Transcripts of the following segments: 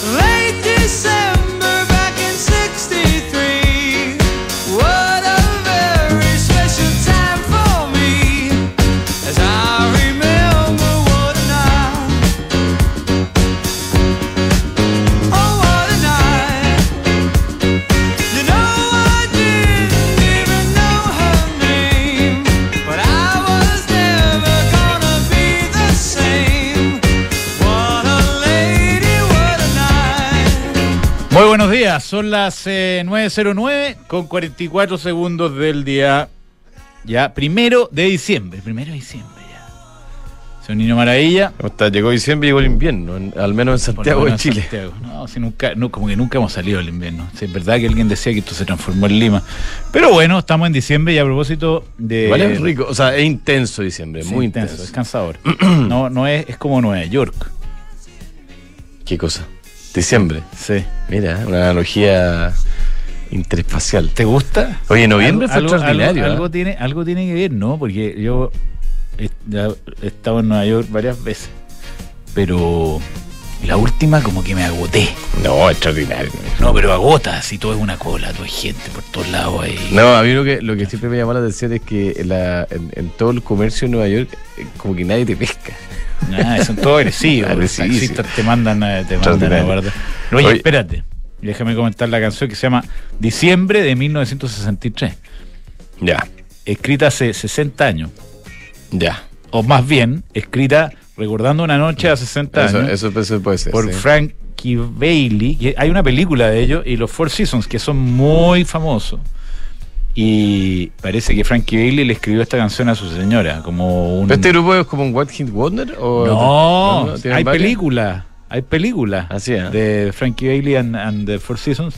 Rain son las eh, 9.09 con 44 segundos del día ya primero de diciembre. Primero de diciembre ya. Soy un niño maravilla. ¿Cómo está? Llegó diciembre y llegó el invierno, en- al menos en Santiago de Chile. Santiago. No, si nunca, no, como que nunca hemos salido del invierno. Sí, es verdad que alguien decía que esto se transformó en Lima. Pero bueno, estamos en diciembre y a propósito de. Igual es rico, o sea, es intenso diciembre, Sí, muy intenso, intenso. Es cansador. no, no es, es como Nueva York. ¿Qué cosa? Diciembre. Sí. Mira, una analogía interespacial. ¿Te gusta? Oye, noviembre fue algo, extraordinario. algo- ¿eh? algo tiene, algo tiene que ver, ¿no? Porque yo he, estado en Nueva York varias veces, pero la última como que me agoté. No, extraordinario. No, pero agota, si todo es una cola, todo es gente por todos lados ahí. No, a mí lo que, lo que siempre me llamó la atención es que en, la- en- en todo el comercio en Nueva York, eh, como que nadie te pesca. Nada, son todos agresivos. Los taxistas te mandan, a- te mandan a guardar. Oye, Oye. espérate. Déjame comentar la canción que se llama Diciembre de 1963. Ya, Escrita hace 60 años. ya. O más bien, escrita recordando una noche hace 60 Eso, años. eso, eso puede ser. por sí. Frankie Bailey. hay una película de ellos y los Four Seasons que son muy famosos. Y parece que Frankie Bailey le escribió esta canción a su señora, como un... ¿Pero ¿Este grupo es como un What Hit Wonder? O no, ¿tienen hay varias? película, hay película Así es. de Frankie Bailey and, and the Four Seasons.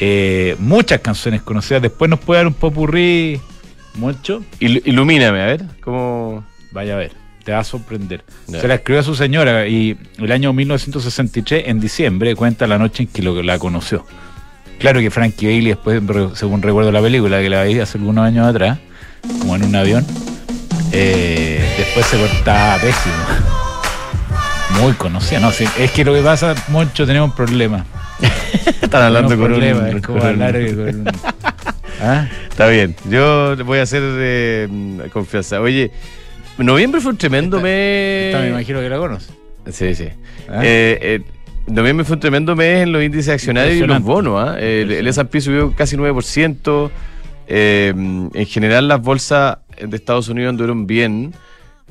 Eh, muchas canciones conocidas. Después nos puede dar un popurrí mucho. Il- ilumíname, a ver. ¿Cómo...? Vaya a ver, te va a sorprender. Se la escribió a su señora y el año 1963, en diciembre, cuenta la noche en que lo- la conoció. Claro que Frankie Bailey, después, según recuerdo la película, que la veía hace algunos años atrás, como en un avión, eh, después se cortaba pésimo. Muy conocida, no, es que lo que pasa, Moncho, tenemos un problema. Están hablando con problema, un... es como con un- hablar eh, con- ¿Ah? Está bien, yo voy a hacer eh, confianza. Oye, noviembre fue un tremendo mes. Esta me imagino que la conoce. Sí, sí. ¿Ah? Eh, noviembre fue un tremendo mes en los índices accionarios y los bonos. ¿ah? El, el S&P subió casi 9%. Eh, en general las bolsas de Estados Unidos anduvieron bien.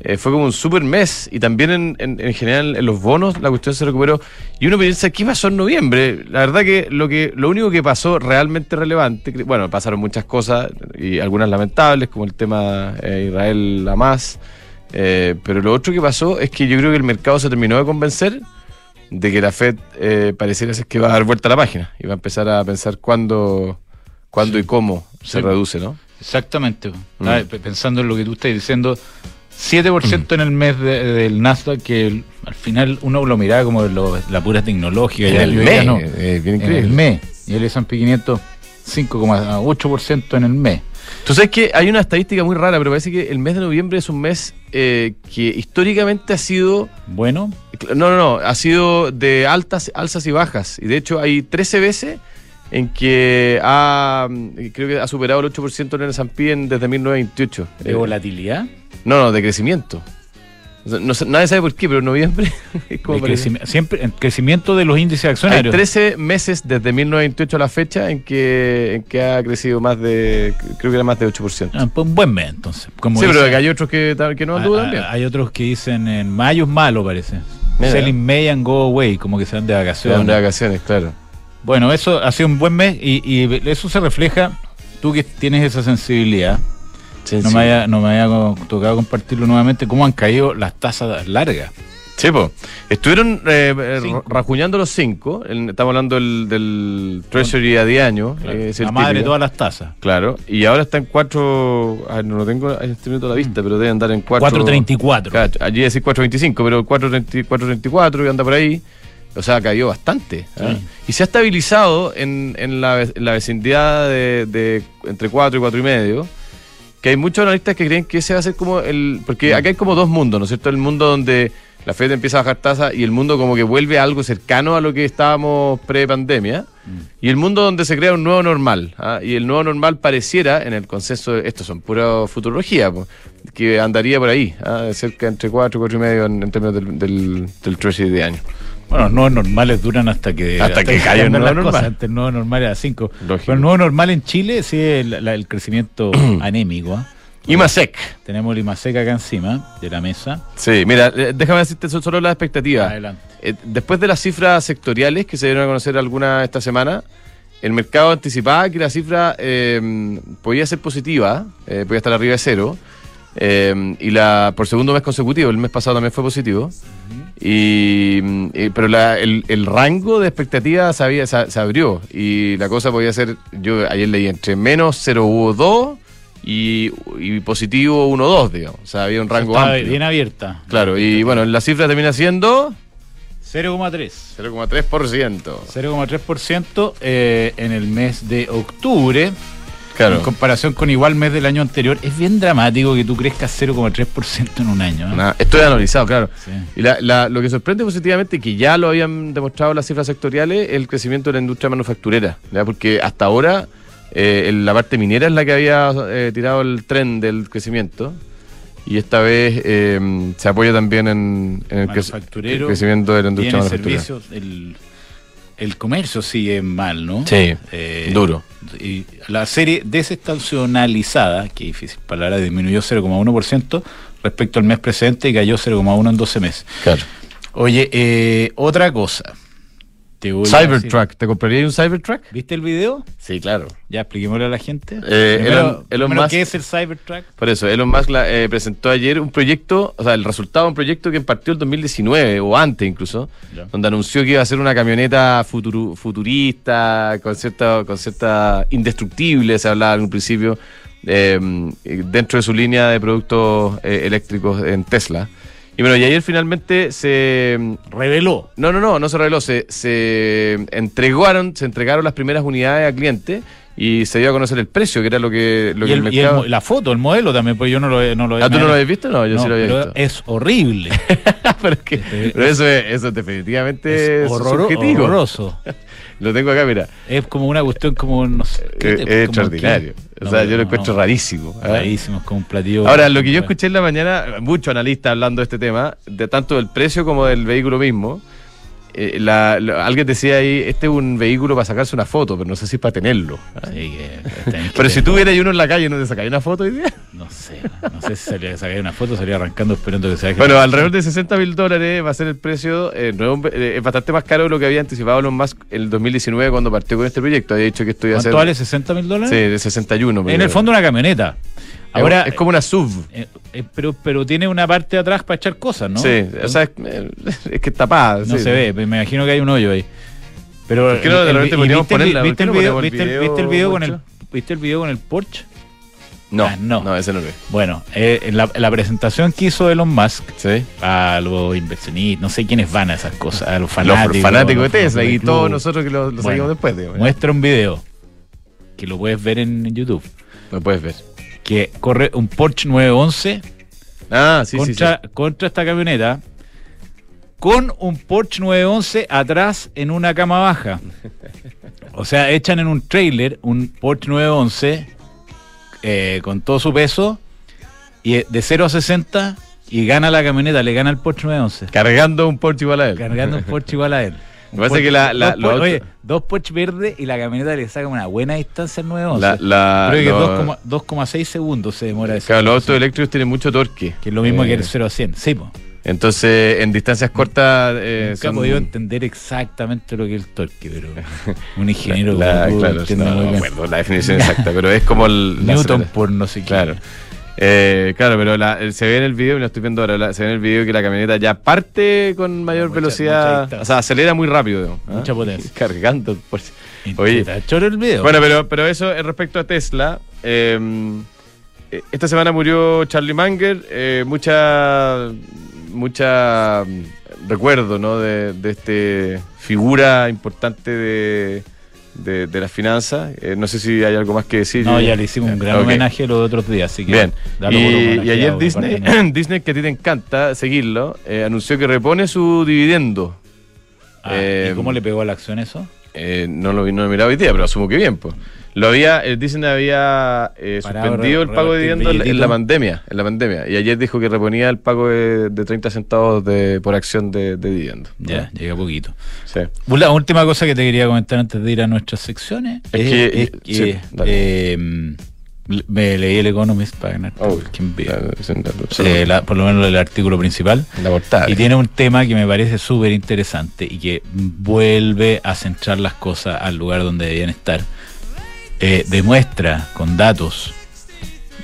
Eh, fue como un super mes y también en, en- en general en los bonos la cuestión se recuperó y uno piensa ¿qué pasó en noviembre? La verdad que lo que lo único que pasó realmente relevante, bueno, pasaron muchas cosas y algunas lamentables como el tema eh, Israel Hamas, eh, pero lo otro que pasó es que yo creo que el mercado se terminó de convencer de que la Fed eh, pareciera ser que va a dar vuelta a la página y va a empezar a pensar cuándo, cuándo y cómo se Sí. reduce, ¿no? Exactamente. Mm. Ah, pe- pensando en lo que tú estás diciendo, 7% en el mes de- del Nasdaq, que el- al final uno lo miraba como lo- la pura tecnológica. En ya- el mes, no. eh, bien En el mes. Y el S&P 500, 5,8% en el mes. Tú sabes que hay una estadística muy rara, pero parece que el mes de noviembre es un mes eh, que históricamente ha sido. Bueno, No, no, no, ha sido de altas, alzas y bajas. Y de hecho hay 13 veces en que ha, creo que ha superado el 8% en el S&P desde 1928. de Eh, volatilidad, no, no, de crecimiento. No nadie sabe por qué, pero en noviembre es como siempre el crecimiento de los índices Hay accionarios. 13 meses desde 1928 a la fecha en que, en que ha crecido más de, creo que era más de 8%. Ah, pues un buen mes, entonces. Como sí, pero dice- hay otros que, que no Ah, anduvo ah, también. Hay otros que dicen en mayo es malo, parece. Mira. Selling May and go away, como que se van de Se vacaciones. van de vacaciones, claro. Bueno, eso ha sido un buen mes y, y eso se refleja, tú que tienes esa sensibilidad, no me haya, no me haya tocado compartirlo nuevamente, cómo han caído las tasas largas. Sí, po. Estuvieron eh, eh, rajuñando los cinco. El- estamos hablando del, del Treasury a 10 años. Claro, eh, es el la madre de todas las tasas. Claro. Y ahora está en 4. No lo tengo en este minuto a la vista, pero debe andar en 4. 4.34. Cacho, Allí decir 4.25, pero 4.30 4.34 y anda por ahí. O sea, cayó bastante. ¿ah? Sí. Y se ha estabilizado en, en la, en la vecindad de, de entre 4 y 4 y medio. Que hay muchos analistas que creen que ese va a ser como el. Porque acá hay como dos mundos, ¿no es cierto? El mundo donde la Fed empieza a bajar tasas y el mundo como que vuelve a algo cercano a lo que estábamos pre-pandemia. Y el mundo donde se crea un nuevo normal. ¿ah? Y el nuevo normal pareciera, en el consenso, estos son pura futurología, po, que andaría por ahí, ¿ah? cerca entre 4 4 y medio en, en términos del, del, del treasury de año. Bueno, los nuevos normales duran hasta que, Hasta que caiga el cambien nuevo las normal. cosas. Antes el nuevo normal era 5. Lógico. Pero el nuevo normal en Chile sí es el, el crecimiento anémico. ¿ah? IMASEC. Tenemos el IMASEC acá encima de la mesa. Sí, mira, eh, déjame decirte so- solo las expectativas. Adelante. Eh, después de las cifras sectoriales que se dieron a conocer algunas esta semana, el mercado anticipaba que la cifra eh, podía ser positiva, eh, podía estar arriba de cero, eh, y la por segundo mes consecutivo, el mes pasado también fue positivo. Y, mm, eh, pero la- el, el rango de expectativas se, se abrió y la cosa podía ser, yo ayer leí entre menos 0,2 y, y positivo 1,2, digamos. O sea, había un rango Está amplio. bien abierta. Claro, y bueno, la cifra termina siendo 0,3. 0,3%. 0,3% eh, en el mes de octubre. Claro. En comparación con igual mes del año anterior. Es bien dramático que tú crezcas 0,3% en un año. ¿eh? Nada, esto es analizado, claro. Sí. Y la- la- lo que sorprende positivamente, que ya lo habían demostrado las cifras sectoriales, es el crecimiento de la industria manufacturera. ¿ya? Porque hasta ahora eh, la parte minera es la que había eh, tirado el tren del crecimiento. Y esta vez eh, se apoya también en, en el, crecimiento de la industria manufacturera. servicios, el, el comercio sigue mal, ¿no? Sí, Eh, duro. Y la serie desestacionalizada, que difícil palabra, disminuyó 0,1% respecto al mes presente y cayó 0,1 en 12 meses. Claro. Oye, eh, otra cosa. Te voy Cybertruck, ¿te compraría un Cybertruck? ¿Viste el video? Sí, claro. Ya expliquémosle a la gente. Eh, primero, Elon- Elon primero, Musk- ¿qué es el Cybertruck? Por eso, Elon Musk la- eh, presentó ayer un proyecto, o sea, el resultado de un proyecto que partió el 2019 o antes incluso, Ya. donde anunció que iba a ser una camioneta futuru- futurista, con cierta, con cierta indestructible, se hablaba en un principio, eh, dentro de su línea de productos eh, eléctricos en Tesla. Y bueno, y ayer finalmente se Reveló. no, no, no, no se reveló. Se, se entregaron, se entregaron las primeras unidades a cliente y se dio a conocer el precio, que era lo que, lo Y, que el- el y el la foto, el modelo también, pues yo no lo, no lo ¿Ah, tú no lo habías visto? No, yo sí lo había visto. Es horrible. pero, es que- pero eso, es, eso es definitivamente es horror- subjetivo. horroroso. Lo tengo acá, mira. Es como una cuestión como, no sé. ¿qué Es, extraordinario. O sea, yo lo encuentro rarísimo. ¿ah? Rarísimo, es como un platillo. Ahora, lo que yo escuché en la mañana, muchos analistas hablando de este tema, de tanto del precio como del vehículo mismo, eh, la- alguien decía ahí, este es un vehículo para sacarse una foto, pero no sé si es para tenerlo. Sí, que- tenés que Pero si tú vieras uno en la calle, ¿no te sacáis una foto hoy día? No sé, no sé si salía, sacaría una foto, salía arrancando esperando que se. Bueno, alrededor de 60 mil dólares va a ser el precio. eh, no es un- eh, es bastante más caro de lo que había anticipado Elon Musk en el 2019 cuando partió con este proyecto. Había dicho que esto iba a ser. ¿Cuánto vale? ¿60 mil dólares? Sí, de 61. En el fondo una camioneta. Ahora, es como una sub. eh, eh, pero, pero tiene una parte de atrás para echar cosas, ¿no? Sí, o sea, es, es que es tapada. no sí. se ve, me imagino que hay un hoyo ahí. Pero ¿Por qué no de el- repente podríamos viste el- ponerla? ¿Por ¿Viste el video, el viste el- video, viste el video con el viste el video con el Porsche? No, Ah, no. no, ese no lo ve. Bueno, eh, la, la presentación que hizo Elon Musk Sí. a los inversionistas, no sé quiénes van a esas cosas, a los Los fanáticos. fanáticos de Tesla y todos nosotros que lo, lo Bueno, seguimos después. digamos. Muestra un video que lo puedes ver en YouTube, Lo puedes ver. Que corre un Porsche 911 Ah, sí, sí, sí. contra, contra esta camioneta con un Porsche 911 atrás en una cama baja. O sea, echan en un trailer un Porsche 911 eh, con todo su peso y eh, de 0 a 60 y gana la camioneta, le gana el Porsche 911. Cargando un Porsche igual a él. Cargando un Porsche igual a él. Me parece que la- la- dos, los Por- oye, dos Porsche verdes y la camioneta le saca una buena distancia al 911. La, la, Creo que los- 2,6 2,6 segundos se demora eso. claro, los autos eléctricos tienen mucho torque. Que es lo mismo Eh, que el 0 a 100. Sí, po. Entonces, en distancias cortas. Eh, Nunca he son- podido entender exactamente lo que es el torque, pero un ingeniero La- tú claro, no, no acuerdo la definición exacta, pero es como el. la Newton por no sé qué. Claro. Eh, claro, pero la- se ve en el video, y lo estoy viendo ahora, la- se ve en el video que la camioneta ya parte con mayor Mucha- velocidad, mucha o sea, acelera muy rápido. digamos, ¿ah? Mucha potencia. Cargando. Por... Oye. choro el video. Bueno, pero, pero eso es respecto a Tesla. eh, eh, esta semana murió Charlie Munger, eh, mucha, mucha mm, recuerdo, ¿no? De, de este figura importante de, de, de las finanzas. Eh, no sé si hay algo más que decir. No, ya le hicimos un gran homenaje los otros días, así que. Bien. Y, ayer Disney. Disney, que a ti te encanta seguirlo, eh, anunció que repone su dividendo. Ah, eh, ¿Y cómo le pegó a la acción eso? Eh, no lo vi, no lo hoy día, pero asumo que bien, pues. Lo había, eh, Disney había eh, suspendido el pago de dividendos en, la pandemia, en la pandemia. Y ayer dijo que reponía el pago de, de 30 centavos de, por acción de, de dividendos. Ya, llega poquito. Sí. La última cosa que te quería comentar antes de ir a nuestras secciones Es es, que- es que, sí, eh, me leí el Economist para ganar. Oh, Eh, la- por lo menos el artículo principal. la portada. Y tiene un tema que me parece súper interesante y que vuelve a centrar las cosas al lugar donde debían estar. Eh, demuestra con datos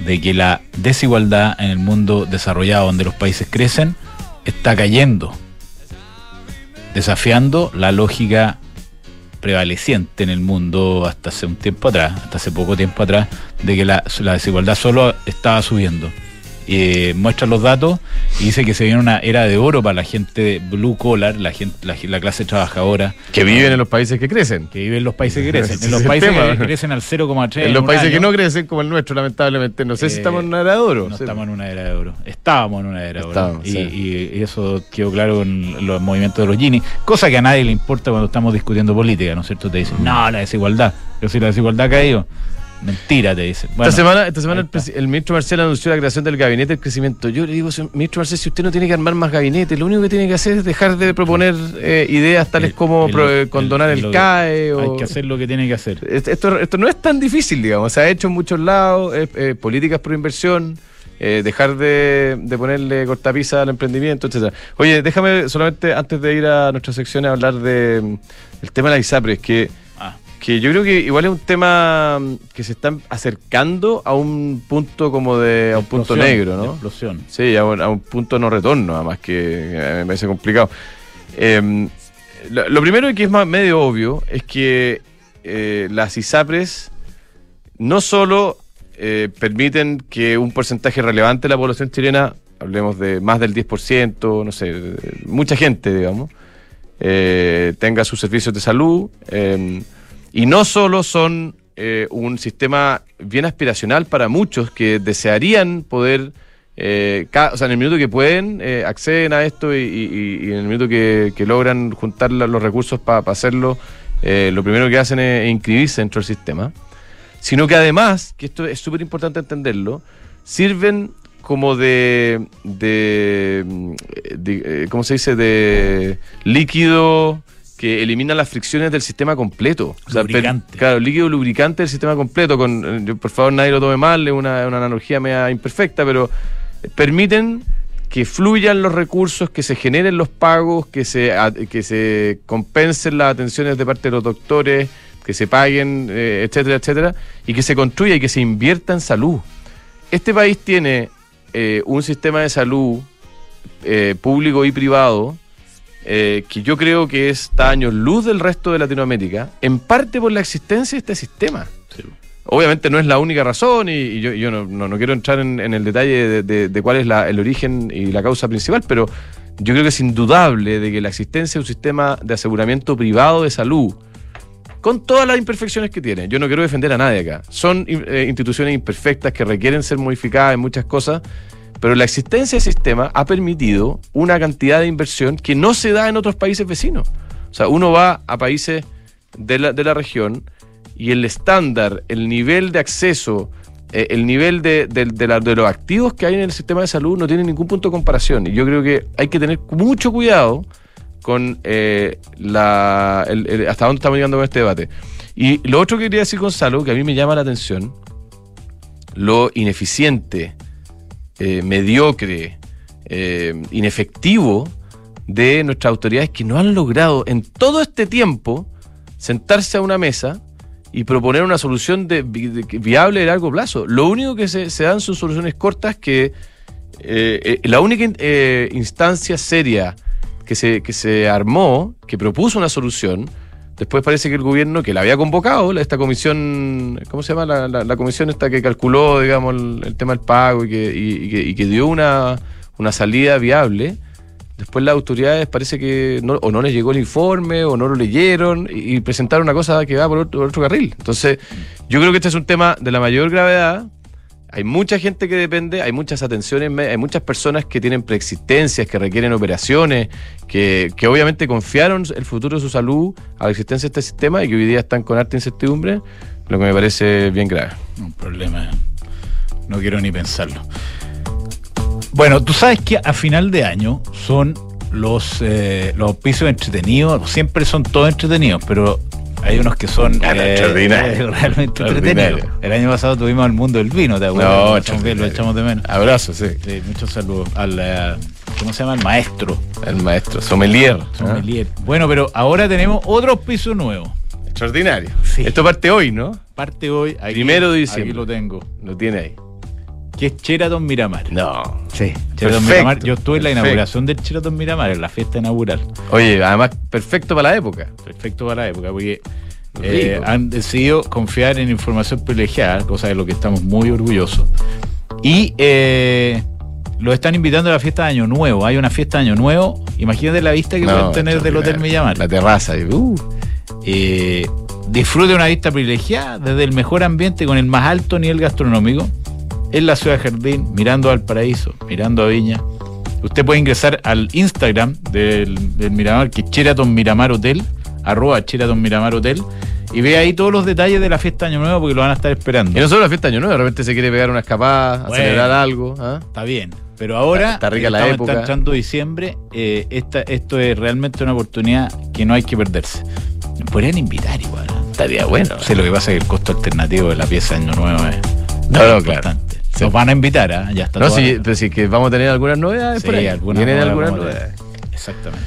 de que la desigualdad en el mundo desarrollado, donde los países crecen, está cayendo, desafiando la lógica prevaleciente en el mundo hasta hace un tiempo atrás, hasta hace poco tiempo atrás, de que la, la desigualdad solo estaba subiendo. Eh, muestra los datos y dice que se viene una era de oro para la gente blue collar, la gente, la, la clase trabajadora que viven en los países que crecen. que vive en los países que crecen. En los países tema. que crecen al 0,3. en los un países que no crecen como el nuestro, lamentablemente. No sé si Eh, estamos en una era de oro. No Sí. estamos en una era de oro. Estábamos en una era de oro. Estábamos, Y, sí. y- y eso quedó claro con los movimientos de los Gini. Cosa que a nadie le importa cuando estamos discutiendo política, ¿no es cierto? Te dicen, no, la desigualdad. Pero si la desigualdad ha caído, mentira, te dicen. Bueno, esta semana, esta semana el, ministro Marcel anunció la creación del gabinete del crecimiento. Yo le digo, ministro Marcel, si usted no tiene que armar más gabinetes, lo único que tiene que hacer es dejar de proponer eh, ideas tales El- como el- condonar el, CAE. O, Hay que hacer lo que tiene que hacer. Est- Esto, esto no es tan difícil, digamos. Se ha hecho en muchos lados, eh, eh, políticas por inversión, eh, dejar de, de ponerle cortapisa al emprendimiento, etcétera. Oye, déjame solamente, antes de ir a nuestra sección, a hablar de el tema de la ISAPRES, que, que yo creo que igual es un tema mm, que se está acercando a un punto como de, a un punto negro, ¿no? Explosión. Sí, a un, a un punto no retorno, además que eh, me parece complicado. Eh, lo, lo primero y que es más medio obvio es que eh, las ISAPRES no solo eh, permiten que un porcentaje relevante de la población chilena, hablemos de más del 10%, no sé, mucha gente, digamos, tenga sus servicios de salud, eh, y no solo son eh, un sistema bien aspiracional para muchos que desearían poder, eh, o sea, en el minuto que pueden, eh, acceden a esto y, en el minuto que, logran juntar los recursos para hacerlo, eh, lo primero que hacen es inscribirse dentro del sistema, sino que además, que esto es súper importante entenderlo, sirven como de, de, ¿cómo se dice?, de líquido que elimina las fricciones del sistema completo. per- Lubricante. claro, líquido lubricante del sistema completo. Con, eh, yo, por favor, nadie lo tome mal, es una, una analogía media imperfecta, pero permiten que fluyan los recursos, que se generen los pagos, que se, que se compensen las atenciones de parte de los doctores, que se paguen, eh, etcétera, etcétera, y que se construya y que se invierta en salud. Este país tiene eh, un sistema de salud eh, público y privado eh, que yo creo que está años luz del resto de Latinoamérica, en parte por la existencia de este sistema. Obviamente no es la única razón y, y yo, yo no, no- no quiero entrar en, en el detalle de, de- de cuál es la- el origen y la causa principal, pero yo creo que es indudable de que la existencia de un sistema de aseguramiento privado de salud, con todas las imperfecciones que tiene, yo no quiero defender a nadie acá, son eh, instituciones imperfectas que requieren ser modificadas en muchas cosas, pero la existencia del sistema ha permitido una cantidad de inversión que no se da en otros países vecinos. O sea, uno va a países de la, de la región y el estándar, el nivel de acceso, eh, el nivel de, de- de los activos que hay en el sistema de salud no tiene ningún punto de comparación. Y yo creo que hay que tener mucho cuidado con eh, la, hasta dónde estamos llegando con este debate. Y lo otro que quería decir, Gonzalo, que a mí me llama la atención, lo ineficiente, eh, mediocre, eh, inefectivo de nuestras autoridades que no han logrado en todo este tiempo sentarse a una mesa y proponer una solución de, vi- de- viable de largo plazo. Lo único que se, dan son soluciones cortas que eh, la única in- instancia seria que se, que se armó, que propuso una solución, después parece que el gobierno que la había convocado, esta comisión, ¿cómo se llama? La, comisión esta que calculó, digamos, el, tema del pago y que, y- que, y que dio una, una salida viable, después las autoridades parece que no, o no les llegó el informe o no lo leyeron y, presentaron una cosa que va por otro carril. Entonces, yo creo que este es un tema de la mayor gravedad. Hay mucha gente que depende, hay muchas atenciones, hay muchas personas que tienen preexistencias, que requieren operaciones, que, que obviamente confiaron el futuro de su salud a la existencia de este sistema y que hoy día están con harta incertidumbre, lo que me parece bien grave. Un problema. No quiero ni pensarlo. Bueno, tú sabes que a final de año son los, eh, los auspicios entretenidos. Siempre son todos entretenidos, pero hay unos que son Ah, no, extraordinario. realmente entretenidos. El año pasado tuvimos el mundo del vino, ¿te acuerdas? No, Lo echamos bien, lo echamos de menos. Abrazo, sí. Sí, muchos saludos al, eh, ¿cómo se llama? El maestro. El maestro, sommelier. ¿ah? sommelier. Bueno, pero ahora tenemos otro auspicio nuevo. Extraordinario. Sí. Esto parte hoy, ¿no? Parte hoy. Aquí, Primero de diciembre. Aquí lo tengo. Lo tiene ahí. Que es Sheraton Miramar. No. Sí, Sheraton Perfecto, Miramar. Yo estuve en la inauguración del Sheraton Miramar, en la fiesta inaugural. Oye, además, perfecto para la época. Perfecto para la época, porque eh, han decidido confiar en información privilegiada, cosa de lo que estamos muy orgullosos. Y eh, lo están invitando a la fiesta de Año Nuevo. Hay una fiesta de Año Nuevo. Imagínate la vista que No, pueden tener del Hotel Miramar. La terraza. y, uh, Eh, disfrute una vista privilegiada desde el mejor ambiente con el más alto nivel gastronómico en la ciudad de Jardín, mirando al paraíso, mirando a Viña. Usted puede ingresar al Instagram del, del Miramar, que es Sheraton Miramar Hotel, arroba Sheraton Miramar Hotel, y ve ahí todos los detalles de la fiesta de Año Nuevo porque lo van a estar esperando. Y no solo la fiesta de Año Nuevo, de repente se quiere pegar una escapada, Bueno. celebrar algo. ¿ah? Está bien. Pero ahora Está rica la estamos- época. está entrando diciembre. eh, esta, esto es realmente una oportunidad que no hay que perderse. Podrían invitar igual. ¿eh? Estaría bueno. Sí, lo que pasa es que el costo alternativo de la pieza de Año Nuevo es No, no, importante. Sí. Nos van a invitar, ¿ah? ya está No, sí, pero sí que vamos a tener algunas novedades Sí, por ahí. algunas Vienen algunas novedades. Exactamente.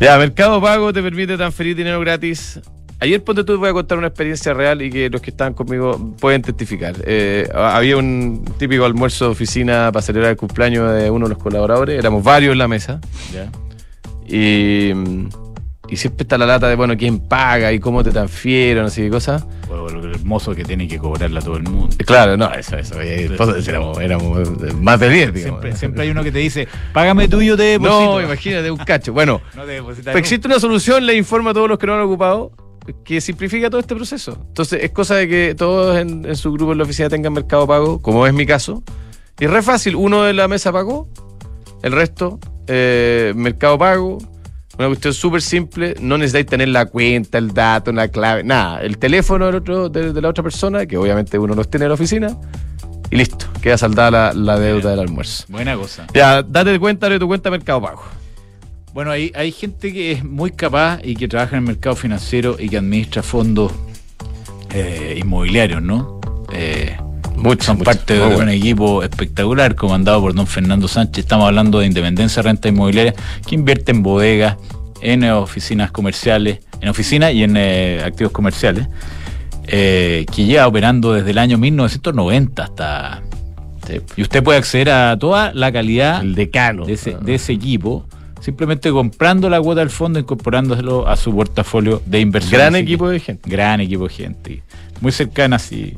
Ya, Mercado Pago te permite transferir dinero gratis. Ayer, ponte tú, voy a contar una experiencia real y que los que están conmigo pueden testificar. Eh, había un típico almuerzo de oficina para celebrar el cumpleaños de uno de los colaboradores. Éramos varios en la mesa. Ya. Y, y siempre está la lata de, bueno, quién paga y cómo te transfieren, así de cosas. O lo hermoso que tiene que cobrarla todo el mundo. Claro, no, eso, eso. eh, éramos, éramos más de 10, digamos. Siempre, siempre hay uno que te dice, págame tú y yo te deposito. No, imagínate, un cacho. Bueno, No te Pero existe una solución, le informa a todos los que no lo han ocupado, que simplifica todo este proceso. Entonces, es cosa de que todos en, en su grupo en la oficina tengan mercado pago, como es mi caso. Y es re fácil, uno de la mesa pagó, el resto, eh, mercado pago. Una cuestión súper simple, no necesitáis tener la cuenta, el dato, la clave, nada. El teléfono del otro, de, de la otra persona, que obviamente uno los tiene en la oficina, y listo, queda saldada la, la deuda del almuerzo. Buena cosa. Ya, date cuenta de tu cuenta Mercado Pago. Bueno, hay, hay gente que es muy capaz y que trabaja en el mercado financiero y que administra fondos eh, inmobiliarios, ¿no? Eh, Mucho, son mucho. parte de un equipo espectacular comandado por don Fernando Sánchez. Estamos hablando de Independencia Renta Inmobiliaria, que invierte en bodegas, en eh, oficinas comerciales, en oficinas y en eh, activos comerciales, eh, que lleva operando desde el año 1990 hasta... Y usted puede acceder a toda la calidad El decano. de ese, de ese equipo, simplemente comprando la cuota del fondo, incorporándoselo a su portafolio de inversión. Gran Así que- equipo de gente. Gran equipo de gente. Muy cercana, sí,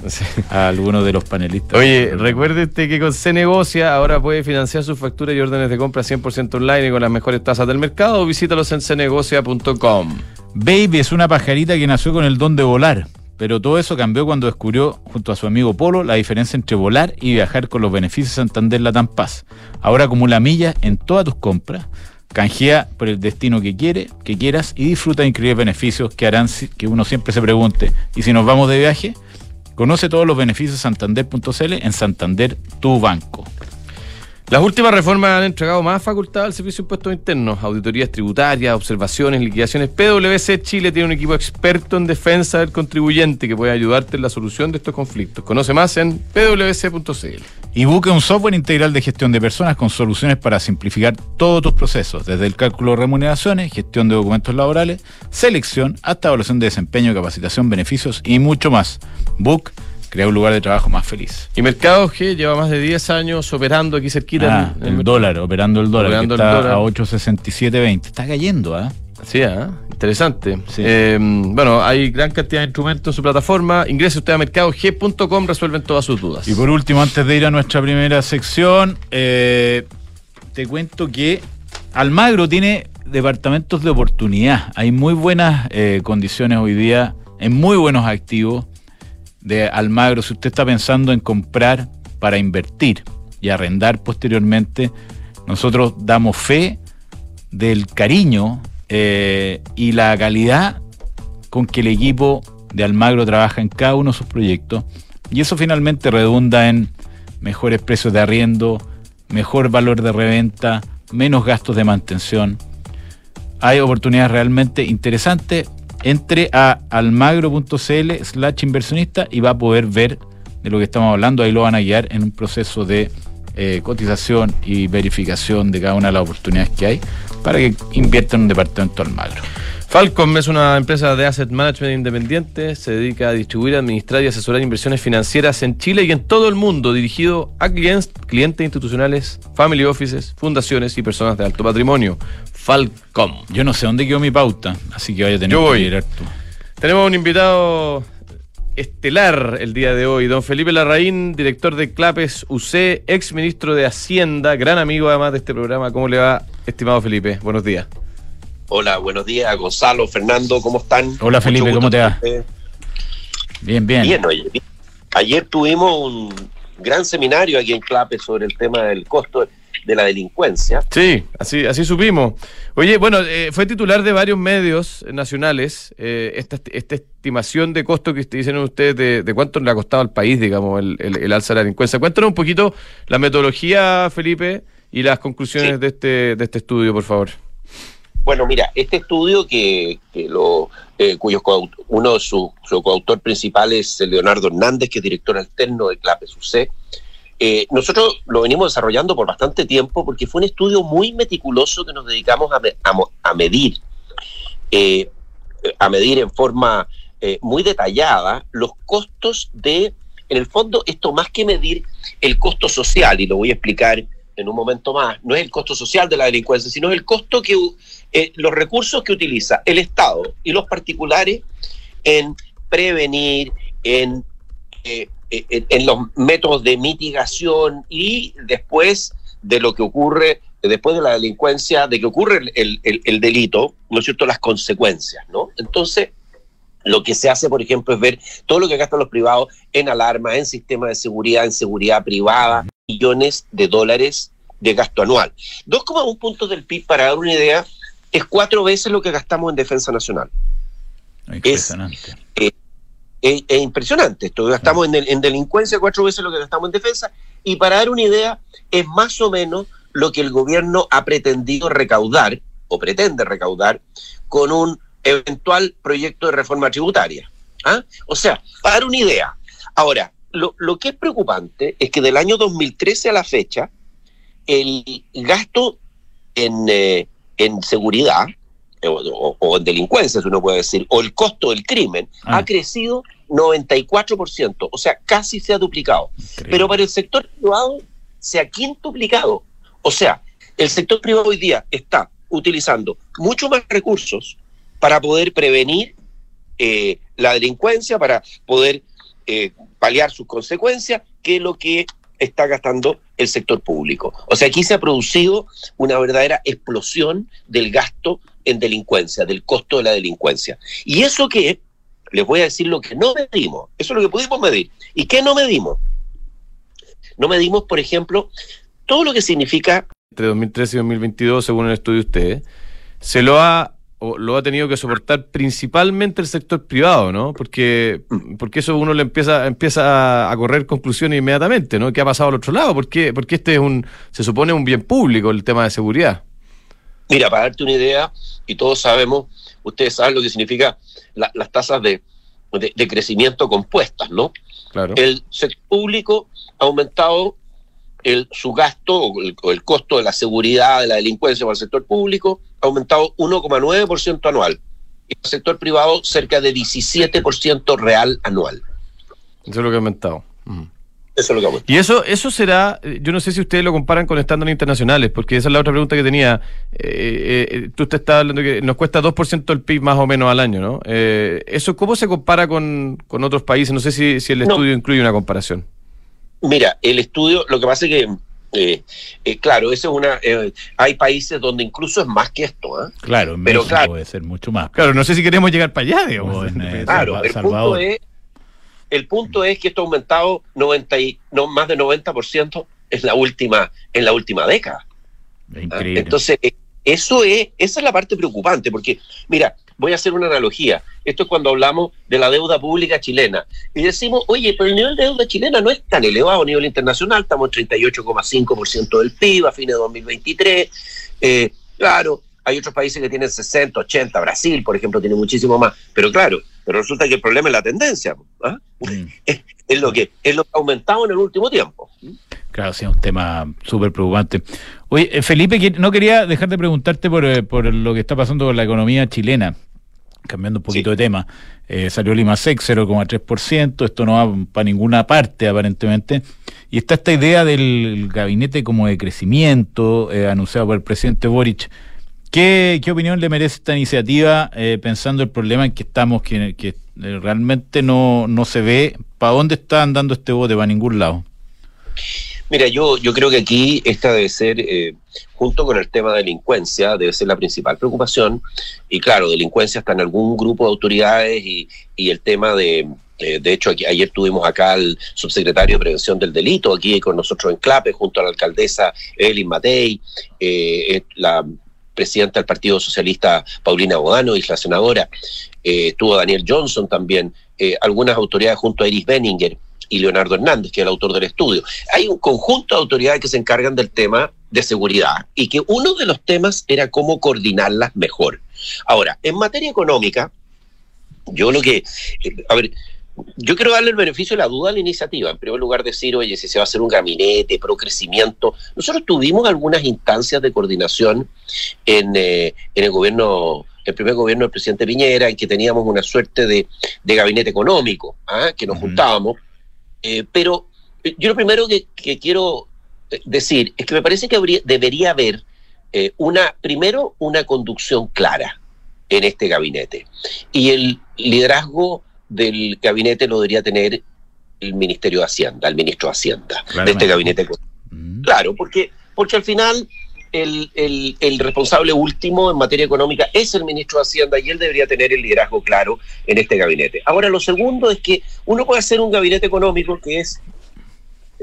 a algunos de los panelistas. Oye, recuerde usted que con C Negocia ahora puede financiar sus facturas y órdenes de compra 100% online y con las mejores tasas del mercado. Visítalos en cnegocia.com. Baby es una pajarita que nació con el don de volar, pero todo eso cambió cuando descubrió, junto a su amigo Polo, la diferencia entre volar y viajar con los beneficios Santander Latam Paz. Ahora acumula millas en todas tus compras, canjea por el destino que quiere, que quieras y disfruta de increíbles beneficios que harán que uno siempre se pregunte, ¿y si nos vamos de viaje? Conoce todos los beneficios de santander.cl en Santander, tu banco. Las últimas reformas han entregado más facultad al Servicio de Impuestos Internos, auditorías tributarias, observaciones, liquidaciones. PwC Chile tiene un equipo experto en defensa del contribuyente que puede ayudarte en la solución de estos conflictos. Conoce más en pwc.cl. Y busque un software integral de gestión de personas con soluciones para simplificar todos tus procesos, desde el cálculo de remuneraciones, gestión de documentos laborales, selección, hasta evaluación de desempeño, capacitación, beneficios y mucho más. Book crea un lugar de trabajo más feliz. Y Mercado G lleva más de 10 años operando aquí cerquita. Ah, el dólar, operando el dólar, Operando que el está dólar. a 8.6720. Está cayendo, ¿ah? Sí, ah, interesante. Sí. Eh, bueno, hay gran cantidad de instrumentos en su plataforma. Ingrese usted a mercadog.com, resuelven todas sus dudas. Y por último, antes de ir a nuestra primera sección, eh, te cuento que Almagro tiene departamentos de oportunidad. Hay muy buenas eh, condiciones hoy día, en muy buenos activos de Almagro. Si usted está pensando en comprar para invertir y arrendar posteriormente, nosotros damos fe del cariño eh, y la calidad con que el equipo de Almagro trabaja en cada uno de sus proyectos. Y eso finalmente redunda en mejores precios de arriendo, mejor valor de reventa, menos gastos de mantención. Hay oportunidades realmente interesantes. Entre a almagro.cl slash inversionista y va a poder ver de lo que estamos hablando. Ahí lo van a guiar en un proceso de eh, cotización y verificación de cada una de las oportunidades que hay para que inviertan en un departamento Almagro. Falcom es una empresa de asset management independiente, se dedica a distribuir, administrar y asesorar inversiones financieras en Chile y en todo el mundo, dirigido a clientes, clientes institucionales, family offices, fundaciones y personas de alto patrimonio. Falcom. Yo no sé dónde quedó mi pauta, así que vaya a tener Yo que voy. mirar tú. Tenemos un invitado estelar el día de hoy, don Felipe Larraín, director de Clapes UC, ex ministro de Hacienda, gran amigo además de este programa. ¿Cómo le va, estimado Felipe? Buenos días. Hola, buenos días, Gonzalo, Fernando, ¿cómo están? Hola, Felipe, ¿cómo te va? Bien, bien. Bien, oye. Ayer tuvimos un gran seminario aquí en Clape sobre el tema del costo de la delincuencia. Sí, así, así supimos. Oye, bueno, eh, fue titular de varios medios nacionales eh, esta, esta estimación de costo que dicen ustedes de, de cuánto le ha costado al país, digamos, el, el- el alza de la delincuencia. Cuéntanos un poquito la metodología, Felipe, y las conclusiones Sí. de, este, de este estudio, por favor. Bueno, mira, este estudio que, que lo, eh, cuyo coaut- uno de sus su coautor principal es Leonardo Hernández, que es director alterno de Clape UC. Eh, nosotros lo venimos desarrollando por bastante tiempo porque fue un estudio muy meticuloso que nos dedicamos a, medir, eh, a medir en forma eh, muy detallada los costos de, en el fondo, esto más que medir el costo social, y lo voy a explicar en un momento más, no es el costo social de la delincuencia, sino el costo que los recursos que utiliza el Estado y los particulares en prevenir, en, en, en los métodos de mitigación y después de lo que ocurre, después de la delincuencia, de que ocurre el, el- el- el delito, ¿no es cierto?, las consecuencias, ¿no? Entonces, lo que se hace, por ejemplo, es ver todo lo que gastan los privados en alarmas, en sistemas de seguridad, en seguridad privada, millones de dólares de gasto anual. 2,1 puntos del PIB, para dar una idea, es cuatro veces lo que gastamos en defensa nacional. Impresionante. Es, es impresionante esto. Gastamos en, del- en delincuencia cuatro veces lo que gastamos en defensa. Y para dar una idea, es más o menos lo que el gobierno ha pretendido recaudar, o pretende recaudar, con un eventual proyecto de reforma tributaria. ¿Ah? O sea, para dar una idea. Ahora, lo, lo que es preocupante es que del año 2013 a la fecha, el gasto en, eh, en seguridad, o, o- o en delincuencia, si uno puede decir, o el costo del crimen, Ah. ha crecido 94%, o sea, casi se ha duplicado. Increíble. Pero para el sector privado se ha quintuplicado. O sea, el sector privado hoy día está utilizando mucho más recursos para poder prevenir eh, la delincuencia, para poder eh, paliar sus consecuencias, que lo que está gastando el sector público. O sea, aquí se ha producido una verdadera explosión del gasto en delincuencia, del costo de la delincuencia. Y eso que, les voy a decir lo que no medimos, eso es lo que pudimos medir. ¿Y qué no medimos? No medimos, por ejemplo, todo lo que significa Entre 2013 y 2022, según el estudio de ustedes, se lo ha o lo ha tenido que soportar principalmente el sector privado, ¿no? Porque, porque eso uno le empieza, empieza a correr conclusiones inmediatamente, ¿no? ¿Qué ha pasado al otro lado? ¿Por qué? Porque este es un, se supone un bien público el tema de seguridad. Mira, para darte una idea, y todos sabemos, ustedes saben lo que significa la- las tasas de, de- de crecimiento compuestas, ¿no? Claro. El sector público ha aumentado el, su gasto o el, o el costo de la seguridad, de la delincuencia para el sector público, ha aumentado 1,9% anual. Y el sector privado cerca de 17% real anual. Eso es lo que ha aumentado. Mm. Eso es lo que aumenta. Y eso, eso será, eh, yo no sé si ustedes lo comparan con estándares internacionales, porque esa es la otra pregunta que tenía. Eh, eh, tú te estabas hablando que nos cuesta 2% el PIB más o menos al año, ¿no? Eh, ¿Eso cómo se compara con, con otros países? No sé si, si el No. estudio incluye una comparación. Mira, el estudio, lo que pasa es que Eh, eh, claro, esa es una. eh, hay países donde incluso es más que esto. ¿ah? Claro, en Pero México claro. puede ser mucho más. Claro, no sé si queremos llegar para allá, digamos. en, eh, Claro, el punto, es, el punto es que esto ha aumentado 90 y, no, más de 90% en la última, en la última década. Increíble. Entonces, eh, eso es, esa es la parte preocupante, porque, mira, voy a hacer una analogía. Esto es cuando hablamos de la deuda pública chilena. Y decimos, oye, pero el nivel de deuda chilena no es tan elevado a nivel internacional, estamos en 38,5% del PIB a fines de 2023. Eh, claro, hay otros países que tienen 60, 80, Brasil, por ejemplo, tiene muchísimo más. Pero claro, pero resulta que el problema es la tendencia. ¿ah? Mm. Es lo que es lo que ha aumentado en el último tiempo. Claro, sí, es un tema súper preocupante. Oye, eh, Felipe, no quería dejar de preguntarte por, eh, por lo que está pasando con la economía chilena. Cambiando un poquito Sí. de tema, eh, salió el IMASEC 0,3%, esto no va para ninguna parte aparentemente, y está esta idea del gabinete como de crecimiento eh, anunciado por el presidente Boric. ¿Qué, opinión le merece esta iniciativa eh, pensando el problema en que estamos, que, eh, realmente no, no se ve para dónde está andando este bote, para ningún lado? Mira, yo, yo creo que aquí esta debe ser, eh, junto con el tema de delincuencia, debe ser la principal preocupación. Y claro, delincuencia está en algún grupo de autoridades y, y el tema de, de hecho, aquí- ayer tuvimos acá al subsecretario de Prevención del Delito, aquí con nosotros en Clape, junto a la alcaldesa Evelyn Matei, eh, la presidenta del Partido Socialista Paulina Bodano y la senadora, eh, estuvo Daniel Johnson también, eh, algunas autoridades junto a Iris Benninger y Leonardo Hernández, que es el autor del estudio. Hay un conjunto de autoridades que se encargan del tema de seguridad y que uno de los temas era cómo coordinarlas mejor. Ahora, en materia económica, yo lo que, eh, a ver, yo quiero darle el beneficio de la duda a la iniciativa. En primer lugar, decir, oye, si se va a hacer un gabinete pro crecimiento. Nosotros tuvimos algunas instancias de coordinación en, eh, en el gobierno, el primer gobierno del presidente Piñera, en que teníamos una suerte de, de gabinete económico, ¿ah? que nos juntábamos. Eh, pero eh, yo lo primero que, que quiero decir es que me parece que habría- debería haber eh, una, primero, una conducción clara en este gabinete. Y el liderazgo del gabinete lo debería tener el Ministerio de Hacienda, el ministro de Hacienda, de este gabinete. Mm. Claro, porque, porque al final el, el- el responsable último en materia económica es el ministro de Hacienda y él debería tener el liderazgo claro en este gabinete. Ahora, lo segundo es que uno puede hacer un gabinete económico que es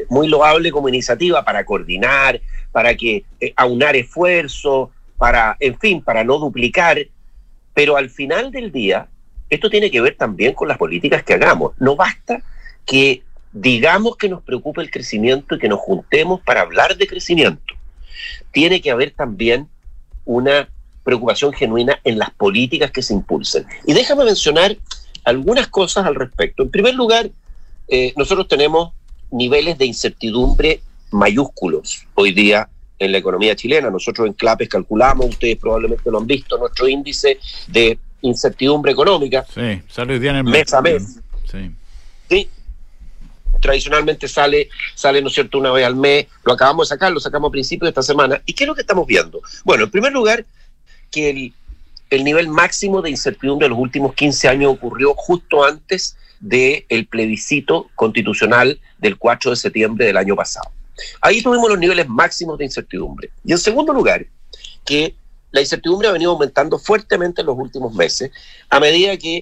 muy loable como iniciativa para coordinar, para que eh, aunar esfuerzos, para, en fin, para no duplicar, pero al final del día, esto tiene que ver también con las políticas que hagamos. No basta que digamos que nos preocupa el crecimiento y que nos juntemos para hablar de crecimiento. Tiene que haber también una preocupación genuina en las políticas que se impulsen. Y déjame mencionar algunas cosas al respecto. En primer lugar, eh, nosotros tenemos niveles de incertidumbre mayúsculos hoy día en la economía chilena. Nosotros en Clapes calculamos, ustedes probablemente lo han visto, nuestro índice de incertidumbre económica Sí, sale hoy día en el mes a mes. Sí. Sí. Tradicionalmente sale, sale, ¿no es cierto?, una vez al mes. Lo acabamos de sacar, lo sacamos a principios de esta semana. ¿Y qué es lo que estamos viendo? Bueno, en primer lugar, que el, el nivel máximo de incertidumbre de los últimos 15 años ocurrió justo antes del plebiscito constitucional del 4 de septiembre del año pasado. Ahí tuvimos los niveles máximos de incertidumbre. Y en segundo lugar, que la incertidumbre ha venido aumentando fuertemente en los últimos meses a medida que,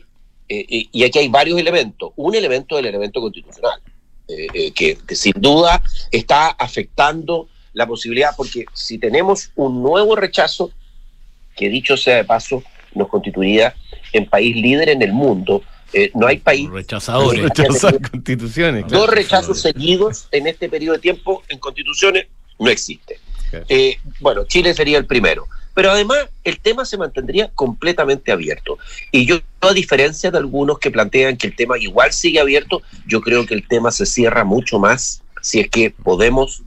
eh, y y aquí hay varios elementos, un elemento del elemento constitucional, eh, eh, que, que sin duda está afectando la posibilidad, porque si tenemos un nuevo rechazo, que dicho sea de paso, nos constituiría en país líder en el mundo, eh, no hay país Rechazadores. Rechazar constituciones. claro. dos rechazos seguidos en este periodo de tiempo en constituciones no existe. Eh, bueno, Chile sería el primero. Pero además el tema se mantendría completamente abierto. Y yo, a diferencia de algunos que plantean que el tema igual sigue abierto, yo creo que el tema se cierra mucho más si es que podemos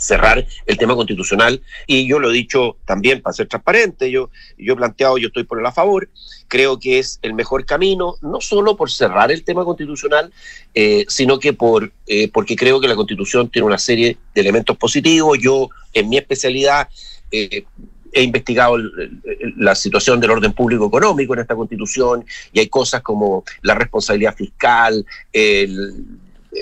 cerrar el tema constitucional. Y yo lo he dicho también para ser transparente, yo, yo he planteado, yo estoy por el a favor, creo que es el mejor camino, no solo por cerrar el tema constitucional, eh, sino que por eh, porque creo que la constitución tiene una serie de elementos positivos. Yo, en mi especialidad, eh, he investigado la situación del orden público económico en esta constitución y hay cosas como la responsabilidad fiscal, el-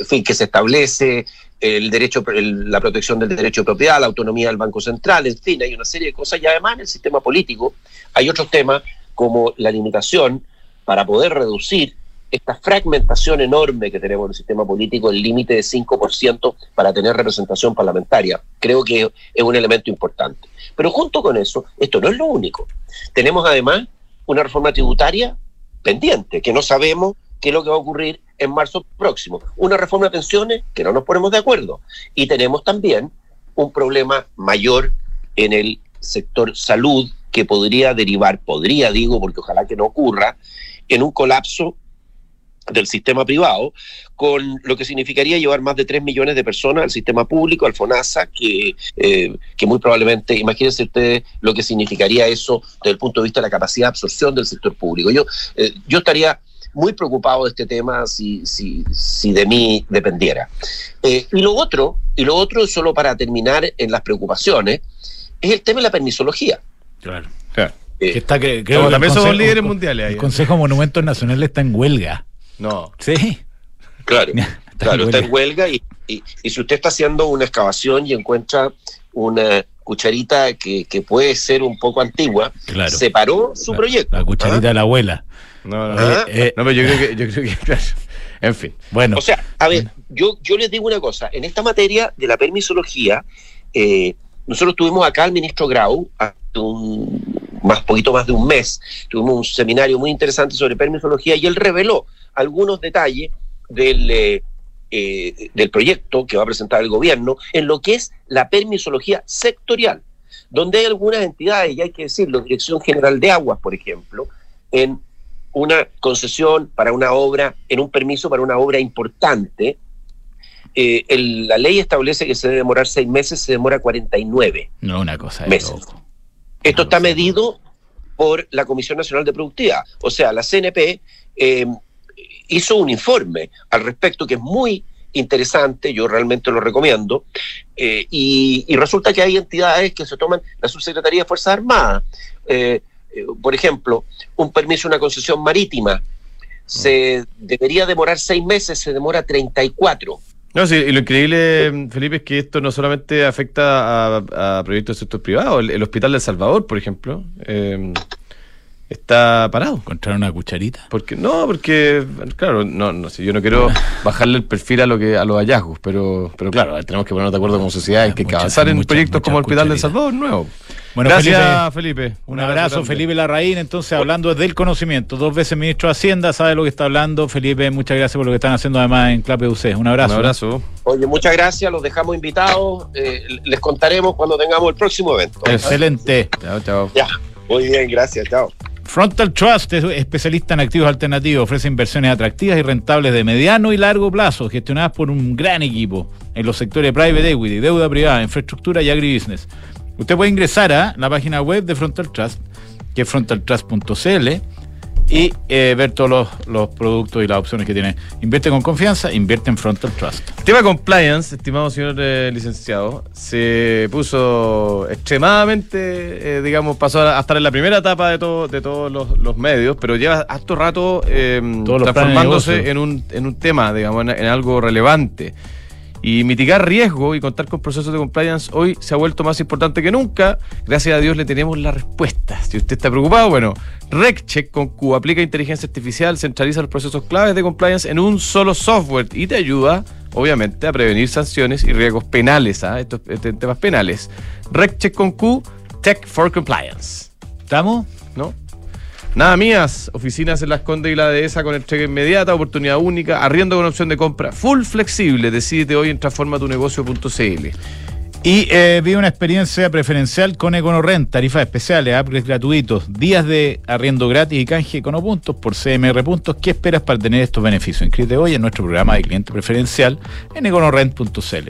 fin, que se establece el derecho, el- la protección del derecho de propiedad, la autonomía del Banco Central, en fin, hay una serie de cosas. Y además en el sistema político hay otros temas como la limitación para poder reducir esta fragmentación enorme que tenemos en el sistema político, el límite de 5% para tener representación parlamentaria. Creo que es un elemento importante. Pero junto con eso, esto no es lo único. Tenemos además una reforma tributaria pendiente, que no sabemos qué es lo que va a ocurrir en marzo próximo. Una reforma de pensiones que no nos ponemos de acuerdo. Y tenemos también un problema mayor en el sector salud que podría derivar, podría digo, porque ojalá que no ocurra, en un colapso del sistema privado, con lo que significaría llevar más de 3 millones de personas al sistema público, al FONASA, que, eh, que muy probablemente, imagínense ustedes lo que significaría eso desde el punto de vista de la capacidad de absorción del sector público. Yo, eh, yo estaría muy preocupado de este tema si, si, si de mí dependiera. Eh, y lo otro, y lo otro, solo para terminar en las preocupaciones, es el tema de la permisología. Claro. Claro. Eh, Que está, que, creo que también somos líderes mundiales ahí, El. Consejo de Monumentos Nacionales está en huelga. No. Sí. Claro, Está claro, en está en huelga y, y- y si usted está haciendo una excavación y encuentra una cucharita que, que puede ser un poco antigua, Claro. separó su La- proyecto. La cucharita ¿ah? de la abuela. No, no, Ah. no. Eh, no, pero yo creo que, yo creo que, claro. En fin. Bueno, O sea, a ver, yo, yo les digo una cosa, en esta materia de la permisología, eh, nosotros tuvimos acá al ministro Grau hace un más poquito más de un mes, tuvimos un seminario muy interesante sobre permisología y él reveló algunos detalles del, eh, eh, del proyecto que va a presentar el gobierno en lo que es la permisología sectorial, donde hay algunas entidades, y hay que decirlo, Dirección General de Aguas, por ejemplo, en una concesión para una obra, en un permiso para una obra importante, eh, el- la ley establece que se debe demorar seis meses, se demora 49. no una cosa de meses. loco. Esto está medido por la Comisión Nacional de Productividad. O sea, la CNP eh, hizo un informe al respecto que es muy interesante, yo realmente lo recomiendo, eh, y, y resulta que hay entidades que se toman, la Subsecretaría de Fuerzas Armadas, eh, eh, por ejemplo, un permiso, una concesión marítima, se debería demorar seis meses, se demora 34. No, sí, y lo increíble, Felipe, es que esto no solamente afecta a, a proyectos del sector privado. El, el Hospital del Salvador, por ejemplo, eh, está parado. Encontrar una cucharita. Porque, no, porque, claro, no, no sé, yo no quiero bajarle el perfil a lo que a los hallazgos, pero, pero claro, tenemos que ponernos de acuerdo como sociedad en que hay que Muchas- avanzar en muchas- proyectos como el Hospital del cucharitas. Salvador nuevo. Bueno, Gracias, Felipe. Un abrazo, grande. Felipe Larraín. Entonces, hablando del conocimiento, dos veces ministro de Hacienda, sabe lo que está hablando. Felipe, muchas gracias por lo que están haciendo además en Clape UC. Un abrazo. Un abrazo. Oye, muchas gracias, los dejamos invitados, eh, les contaremos cuando tengamos el próximo evento. Excelente. Chao, chao. Ya, muy bien, gracias, chao. Frontal Trust es especialista en activos alternativos, ofrece inversiones atractivas y rentables de mediano y largo plazo, gestionadas por un gran equipo en los sectores private equity, deuda privada, infraestructura y agribusiness. Usted puede ingresar a la página web de Frontal Trust, que es frontaltrust.cl, y eh, ver todos los, los productos y las opciones que tiene. Invierte con confianza, invierte en Frontal Trust. El tema compliance, estimado señor eh, licenciado, se puso extremadamente, eh, digamos, pasó a, a estar en la primera etapa de, todo, de todos los, los medios, pero lleva harto rato eh, transformándose negocio. en un, en un tema, digamos, en, en algo relevante. Y mitigar riesgo y contar con procesos de compliance hoy se ha vuelto más importante que nunca. Gracias a Dios le tenemos la respuesta. Si usted está preocupado, bueno, RecCheck con Q aplica inteligencia artificial, centraliza los procesos claves de compliance en un solo software y te ayuda, obviamente, a prevenir sanciones y riesgos penales, ¿ah? estos, este- temas penales. RecCheck con Q, Tech for Compliance. ¿Estamos? ¿no? Nada mías, oficinas en Las Condes y la Dehesa con entrega inmediata, oportunidad única, arriendo con opción de compra full flexible. Decídete hoy en transformatunegocio.cl. Y eh, vi una experiencia preferencial con EconoRent, tarifas especiales, upgrades gratuitos, días de arriendo gratis y canje Econopuntos por CMR Puntos. ¿Qué esperas para tener estos beneficios? Inscríbete hoy en nuestro programa de cliente preferencial en econorent.cl.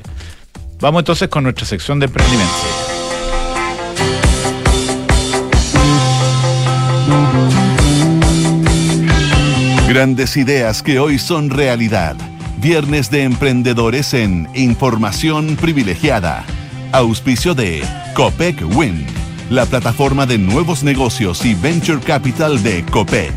Vamos entonces con nuestra sección de emprendimiento. Grandes ideas que hoy son realidad. Viernes de emprendedores en Información Privilegiada. Auspicio de Copec Win, la plataforma de nuevos negocios y venture capital de Copec.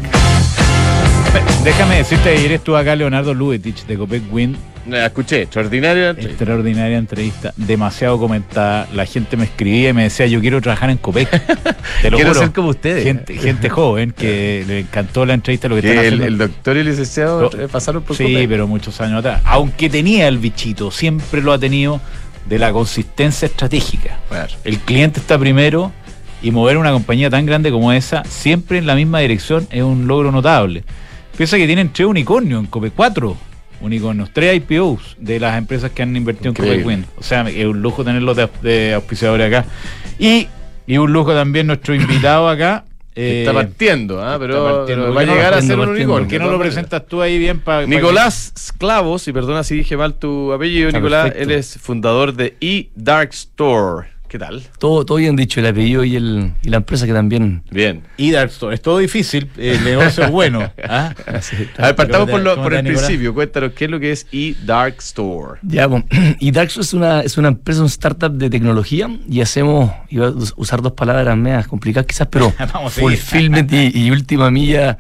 Déjame decirte, ayer estuvo acá Leonardo Lubetich de Copec Wind La escuché, extraordinaria. Extraordinaria entrevista, demasiado comentada. La gente me escribía y me decía, yo quiero trabajar en Copec. Te lo Quiero juro. ser como ustedes. Gente, gente joven que le encantó la entrevista, lo que, están el, haciendo. el doctor y el licenciado eh, pasaron por sí, Copec. pero muchos años atrás. Aunque tenía el bichito, siempre lo ha tenido de la consistencia estratégica. El cliente está primero y mover una compañía tan grande como esa, siempre en la misma dirección, es un logro notable. Piensa que tienen tres unicornios en Cope, cuatro unicornios, tres IPOs de las empresas que han invertido Increíble. en Wind. O sea, es un lujo tenerlos de, de auspiciadores acá. Y, y un lujo también nuestro invitado acá. eh, Está partiendo, ¿ah? pero, está partiendo. pero ¿Por va a no llegar a ser un unicornio. ¿Por qué no lo presentas tú ahí bien para Nicolás Sclavos, y perdona si dije mal tu apellido, Está Nicolás, perfecto. él es fundador de E-Dark Store. ¿Qué tal? Todo, todo bien dicho, el apellido y, el, y la empresa que también. Bien. Y Dark Store. Es todo difícil, el negocio es bueno. ¿ah? A ver, partamos ¿Cómo por, lo- por el Nicolás? principio. Cuéntanos, ¿qué es lo que es E-Dark Store? Ya, bueno, y Darkstore es una, es una empresa, un startup de tecnología y hacemos, iba a us- usar dos palabras medias complicadas quizás, pero Vamos fulfillment y, y última milla,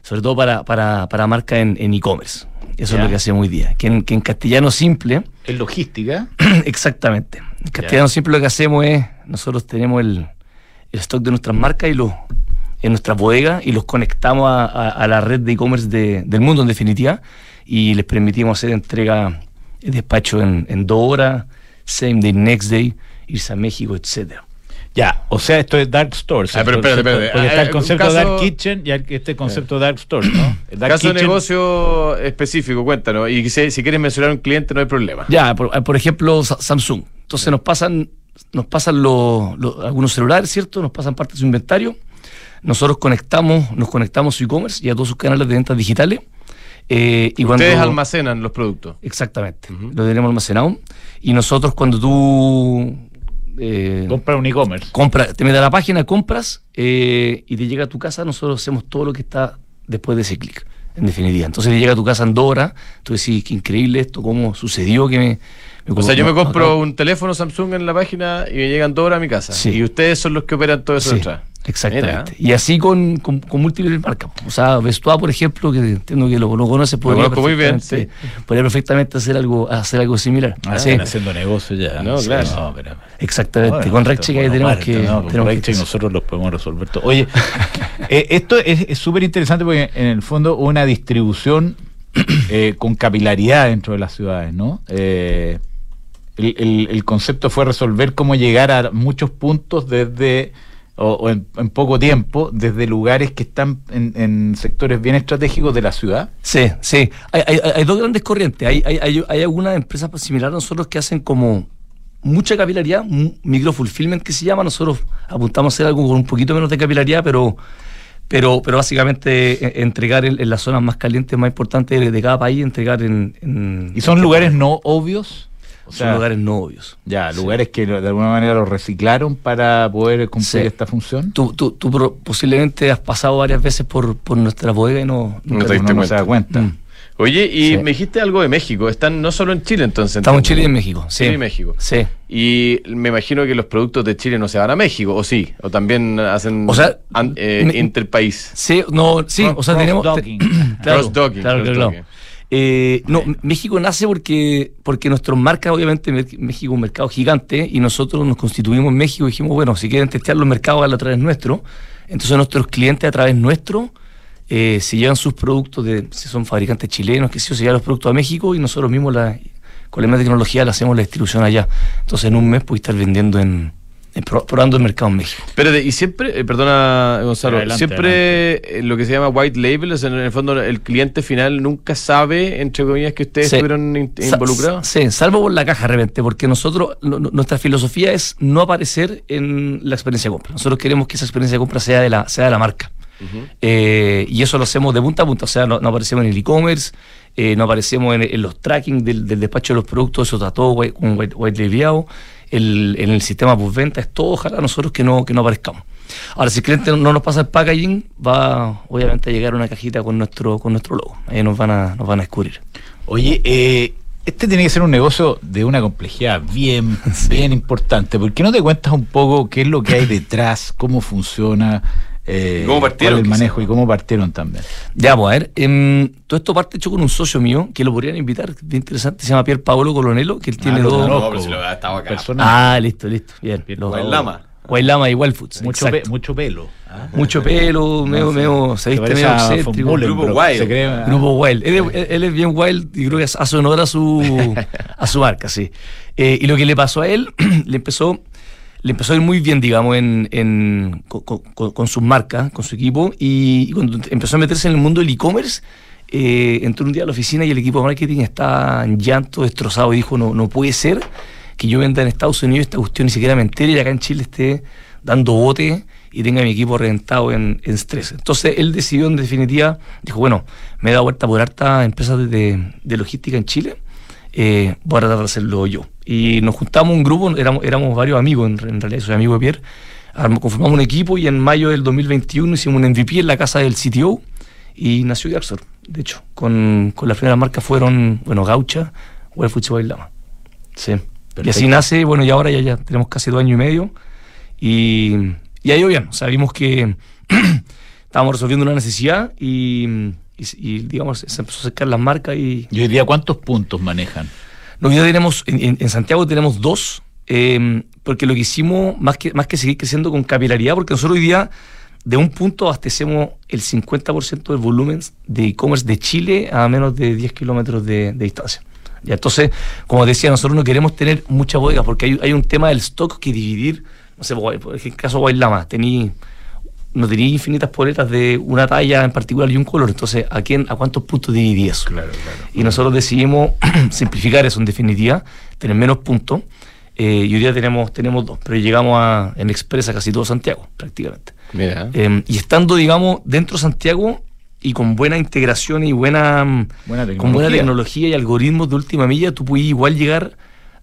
sobre todo para, para, para marca en en e-commerce. Eso Ya. es lo que hacemos hoy día. Que en, que en castellano simple, Es logística. exactamente. Castellano simple lo que hacemos es, nosotros tenemos el, stock de nuestras marcas y los en nuestras bodegas y los conectamos a, la red de e-commerce de- del mundo en definitiva y les permitimos hacer entrega de despacho en, en dos horas, same day, next day, irse a México, etcétera. Ya, o sea, esto es Dark Store. Ah, pero espérate, espérate. Porque Ah, está el eh, concepto caso- Dark Kitchen y este concepto Dark Store, ¿no? El Dark Caso de negocio específico, cuéntanos. Y si, si quieres mencionar un cliente, no hay problema. Ya, por, por ejemplo, Sa- Samsung. Entonces nos pasan, nos pasan los- los- algunos celulares, ¿cierto? Nos pasan parte de su inventario. Nosotros conectamos, nos conectamos su e-commerce y a todos sus canales de ventas digitales. Eh, y Ustedes cuando- almacenan los productos. Exactamente. Lo tenemos almacenado. Y nosotros cuando tú eh, Compra un e-commerce. compras, te metes a la página, compras eh, y te llega a tu casa, nosotros hacemos todo lo que está después de ese clic, en definitiva. Entonces te llega a tu casa en dos horas, tú decís, qué increíble esto, cómo sucedió que me... me O sea, yo me compro no, un teléfono Samsung en la página y me llegan dos horas a mi casa. Sí. Y ustedes son los que operan todo eso Sí, detrás. Exactamente. Mira. Y así con, con, con múltiples marcas. O sea, Vestua, por ejemplo, que entiendo que lo, lo conoces, podría, conozco muy bien, perfectamente- podría perfectamente hacer algo, hacer algo similar. Ah, Sí, están haciendo negocio ya. No, claro. No, pero- exactamente. Bueno, con RedCheck ahí tenemos que... no, con tenemos que nosotros los podemos resolver todo. Oye, eh, esto es es súper interesante porque en el fondo una distribución eh, con capilaridad dentro de las ciudades, ¿no? Eh, el, el- el concepto fue resolver cómo llegar a muchos puntos desde o, o en, en poco tiempo desde lugares que están en, en sectores bien estratégicos de la ciudad. Sí, sí. Hay, hay- hay dos grandes corrientes. Hay, hay, hay, hay algunas empresas similares a nosotros que hacen como mucha capilaridad, microfulfillment que se llama. Nosotros apuntamos a hacer algo con un poquito menos de capilaridad, pero, pero, pero básicamente eh, entregar en, en las zonas más calientes, más importantes de, de cada país, entregar en... en- Y son lugares no obvios. O son lugares no obvios. Ya, lugares que de alguna manera lo reciclaron para poder cumplir Sí. esta función. Tú, tú, posiblemente has pasado varias veces por, por nuestra bodega y no... No te diste no se da cuenta. Mm. Oye, y Sí. me dijiste algo de México. Están no solo en Chile, entonces. Estamos en Chile y en. México. Sí. Chile y México. Sí. Y me imagino que los productos de Chile no se van a México, ¿o sí? ¿O también hacen O sea, an- eh, me- interpaís? Sí, no, sí, o sea, tenemos... cross-docking. Claro, Cross-docking, claro, claro, cross-docking. claro. Eh, no, México nace porque, porque nuestros marcas, obviamente, México es un mercado gigante y nosotros nos constituimos en México y dijimos, bueno, si quieren testear los mercados, a través nuestro. Entonces nuestros clientes a través nuestro eh, se llevan sus productos, de, si son fabricantes chilenos, que sí, o se llevan los productos a México y nosotros mismos la, con la misma tecnología le hacemos la distribución allá. Entonces en un mes puedes estar vendiendo en, probando el mercado en México. Espérate, y siempre, eh, perdona Gonzalo, Adelante, siempre eh, lo que se llama white label, o sea, en el fondo el cliente final nunca sabe, entre comillas, que ustedes Sí. estuvieron in- Sa- involucrados. Sí, salvo por la caja de repente, porque nosotros, no- no- nuestra filosofía es no aparecer en la experiencia de compra. Nosotros queremos que esa experiencia de compra sea de la, sea de la marca. Eh, y eso lo hacemos de punta a punta, o sea, no, no aparecemos en el e-commerce, eh, no aparecemos en, en los tracking del, del despacho de los productos, eso está todo white- con white, white labelado. El, en el sistema postventa es todo, ojalá nosotros que no, que no aparezcamos. Ahora, si el cliente no, no nos pasa el packaging, va obviamente a llegar una cajita con nuestro, con nuestro logo. Ahí nos van a, nos van a descubrir. Oye, eh, este tiene que ser un negocio de una complejidad bien, bien importante. ¿Por qué no te cuentas un poco qué es lo que hay detrás, cómo funciona? Eh, ¿Y cómo partieron, cuál el quizá? manejo y cómo partieron también. Ya, pues a ver, em, todo esto parte hecho con un socio mío que lo podrían invitar, bien interesante, se llama Pier Paolo Colonelo, que él tiene Ah, dos. conozco. No, pero si lo estaba acá. Persona- Ah, listo, listo, bien. Pier Los- Paolo. Lama. Wild Lama y Wild Foods. mucho, pe- mucho pelo. ¿ah? Mucho pelo, medio, sí. medio, se Se viste medio excéntrico. Grupo Wild. se cree, ah. Grupo Wild. Él, es- él es bien wild y creo que hace honor a su, a su marca, sí. Eh, y lo que le pasó a él, le empezó, le empezó a ir muy bien, digamos, en, con, con- con sus marcas, con su equipo. Y, cuando empezó a meterse en el mundo del e-commerce, eh, entró un día a la oficina y el equipo de marketing estaba en llanto, destrozado, y dijo, no, no puede ser que yo venda en Estados Unidos esta cuestión, ni siquiera me entere y acá en Chile esté dando bote y tenga mi equipo reventado en, en estrés. Entonces él decidió en definitiva, dijo, bueno, me he dado vuelta por hartas empresas de- de logística en Chile, eh, voy a tratar de hacerlo yo. Y nos juntamos un grupo, éramos, éramos varios amigos, en, en realidad soy amigo de Pierre, conformamos un equipo y en mayo del 2021 hicimos un MVP en la casa del CTO y nació Gaxor, de hecho, con, con las primeras marcas fueron, bueno, Gaucha, Foods y Lama. Sí. Y así Perfecto. nace, bueno, y ahora ya, ya tenemos casi dos años y medio. Y, y ido bien. O sea, vimos que estábamos resolviendo una necesidad y, y- y, digamos, se empezó a acercar las marcas y ¿Y hoy día cuántos puntos manejan? no, hoy día tenemos, en, en- Santiago tenemos dos, eh, porque lo que hicimos, más que, más que seguir creciendo con capilaridad, porque nosotros hoy día de un punto abastecemos el 50% del volumen de e-commerce de Chile a menos de 10 kilómetros de, de distancia. Ya, entonces, como decía, nosotros no queremos tener mucha bodega, porque hay, hay un tema del stock que dividir, no sé, por por el caso de Wild Lama, tení no tenía infinitas poletas de una talla en particular y un color. Entonces, ¿a quién, a cuántos puntos dividí eso? Claro, claro. Y nosotros decidimos simplificar eso en definitiva, tener menos puntos. eh, y hoy día tenemos, tenemos dos, pero llegamos a, en Express a casi todo Santiago, prácticamente. Mira. Eh, y estando, digamos, dentro de Santiago y con buena integración y buena, mm, Buena con buena tecnología. tecnología y algoritmos de última milla, tú puedes igual llegar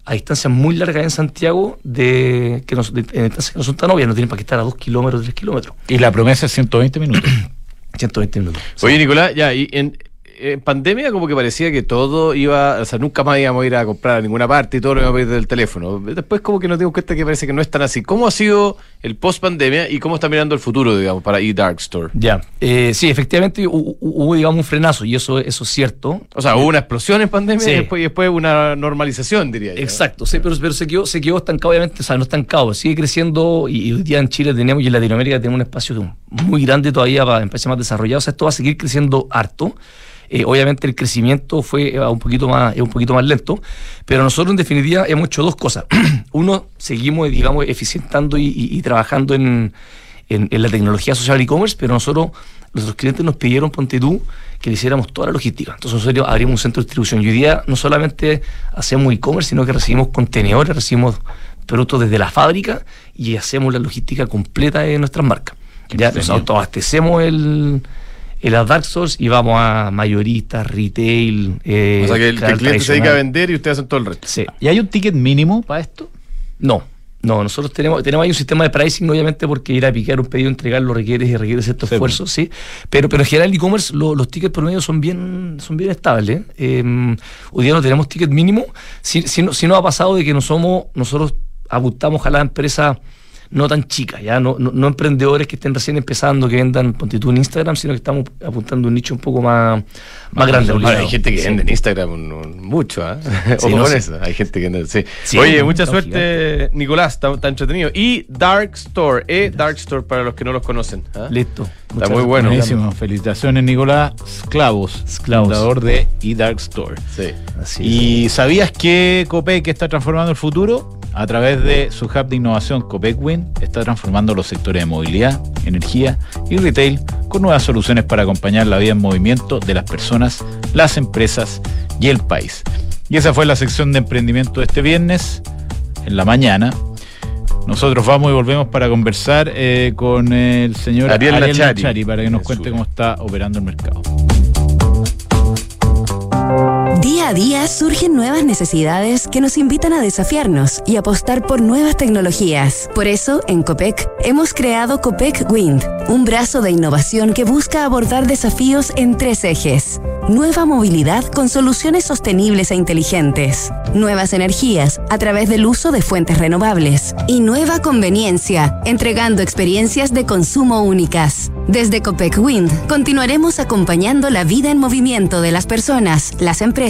a distancias muy largas en Santiago de que no, son- de- en distancias que no son tan obvias, no tienen para que estar a 2 kilómetros, 3 kilómetros. Y la promesa es 120 minutos. 120 minutos. Oye, Nicolás, ya, y en, en pandemia como que parecía que todo iba, o sea, nunca más íbamos a ir a comprar a ninguna parte y todo lo íbamos a pedir del teléfono. Después como que nos dimos cuenta que parece que no es tan así. ¿Cómo ha sido el post pandemia y cómo está mirando el futuro, digamos, para eDark Store? Ya, eh, sí, efectivamente hu- hu- hubo, digamos, un frenazo y eso, eso es cierto. O sea, hubo una explosión en pandemia Sí. y, después, y después una normalización, diría yo. Exacto, sí, pero, pero se, quedó, se quedó estancado, obviamente, o sea, no estancado, sigue creciendo y, y hoy día en Chile tenemos y en Latinoamérica tenemos un espacio muy grande todavía para empresas más desarrolladas, o sea, esto va a seguir creciendo harto. Eh, obviamente el crecimiento fue eh, un poquito más un poquito más lento, pero nosotros en definitiva hemos hecho dos cosas. Uno, seguimos, digamos, eficientando y, y- y trabajando en, en- en la tecnología social e-commerce, pero nosotros, nuestros clientes nos pidieron, ponte tú, que le hiciéramos toda la logística. Entonces nosotros abrimos un centro de distribución y hoy día no solamente hacemos e-commerce, sino que recibimos contenedores, recibimos productos desde la fábrica y hacemos la logística completa de nuestras marcas. Ya nos autoabastecemos el, el Dark Source y vamos a mayoristas, retail. eh, O sea, que el, cliente se dedica a vender y ustedes hacen todo el resto. Sí. ¿Y hay un ticket mínimo para esto? No, no, nosotros tenemos, tenemos ahí un sistema de pricing, obviamente, porque ir a picar un pedido, entregarlo requiere y requiere cierto Sí, esfuerzo, sí. Pero, pero en general el e-commerce, lo- los tickets promedio son bien, son bien estables. Eh, hoy día no tenemos ticket mínimo. Si, si, no, si no ha pasado de que no somos, nosotros apuntamos a la empresa no tan chicas, ya no, no, no emprendedores que estén recién empezando, que vendan ponte tú en Instagram, sino que estamos apuntando un nicho un poco más, más grande. Hay gente que Sí. vende en Instagram mucho, ¿ah? Sí, Ojo no, con sí. eso. Hay gente que vende, sí. Sí, Oye, mucha suerte, Nicolás, está, está entretenido. Y Dark Store, eh, Dark Store para los que no los conocen. ¿ah? Listo. Está muy bueno. Buenísimo. Felicitaciones, Nicolás Sclavos, Sclavos. fundador de eDark Store. Sí. Así ¿Y sabías que Copec está transformando el futuro? A través de su hub de innovación Copec Win está transformando los sectores de movilidad, energía y retail con nuevas soluciones para acompañar la vida en movimiento de las personas, las empresas y el país. Y esa fue la sección de emprendimiento de este viernes, en la mañana. Nosotros vamos y volvemos para conversar eh, con el señor Ariel Ariel. Nachari para que nos En cuente cómo está operando el mercado. Día a día surgen nuevas necesidades que nos invitan a desafiarnos y apostar por nuevas tecnologías. Por eso, en COPEC, hemos creado COPEC Wind, un brazo de innovación que busca abordar desafíos en tres ejes. nueva movilidad con soluciones sostenibles e inteligentes, nuevas energías a través del uso de fuentes renovables y nueva conveniencia, entregando experiencias de consumo únicas. Desde Copec Wind continuaremos acompañando la vida en movimiento de las personas, las empresas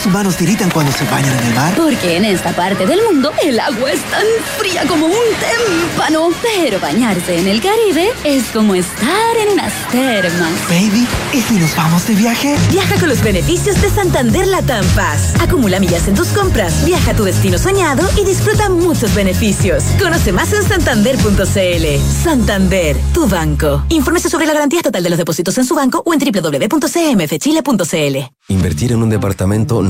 Baby, ¿por qué los humanos tiritan cuando se bañan en el mar? Porque en esta parte del mundo el agua es tan fría como un témpano. Pero bañarse en el Caribe es como estar en unas termas. Baby, ¿y si nos vamos de viaje? Viaja con los beneficios de Santander Latam Paz. Acumula millas en tus compras, viaja a tu destino soñado y disfruta muchos beneficios. Conoce más en santander.cl. Santander, tu banco. Infórmese sobre la garantía total de los depósitos en su banco o en www.cmfchile.cl. Invertir en un departamento no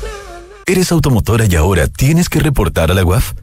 ¿Eres automotora y ahora tienes que reportar a la UAF?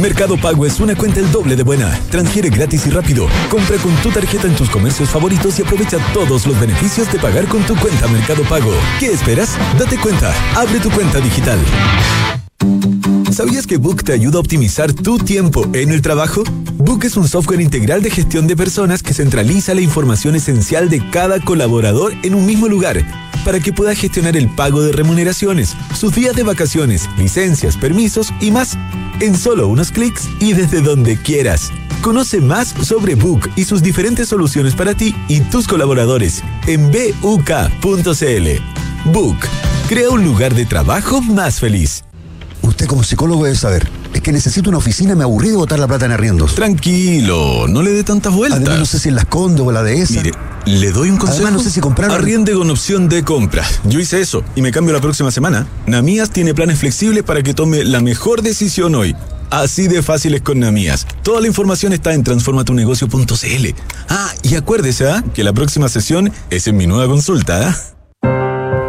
Mercado Pago es una cuenta el doble de buena. Transfiere gratis y rápido. Compra con tu tarjeta en tus comercios favoritos y aprovecha todos los beneficios de pagar con tu cuenta Mercado Pago. ¿Qué esperas? Date cuenta. Abre tu cuenta digital. ¿Sabías que Book te ayuda a optimizar tu tiempo en el trabajo? Book es un software integral de gestión de personas que centraliza la información esencial de cada colaborador en un mismo lugar para que pueda gestionar el pago de remuneraciones, sus días de vacaciones, licencias, permisos y más en solo unos clics y desde donde quieras. Conoce más sobre Book y sus diferentes soluciones para ti y tus colaboradores en buk.cl. Book, crea un lugar de trabajo más feliz. Usted como psicólogo debe saber. Es que necesito una oficina, me aburrí de botar la plata en arriendos. Tranquilo, no le dé tantas vueltas. Además, no sé si en las Condes o la de esa. Mire, le doy un consejo. Además, no sé si comprar. Arriende con opción de compra. Yo hice eso y me cambio la próxima semana. Namías tiene planes flexibles para que tome la mejor decisión hoy. Así de fácil es con Namías. Toda la información está en transformatunegocio.cl. Ah, y acuérdese ¿ah? que la próxima sesión es en mi nueva consulta. ¿ah?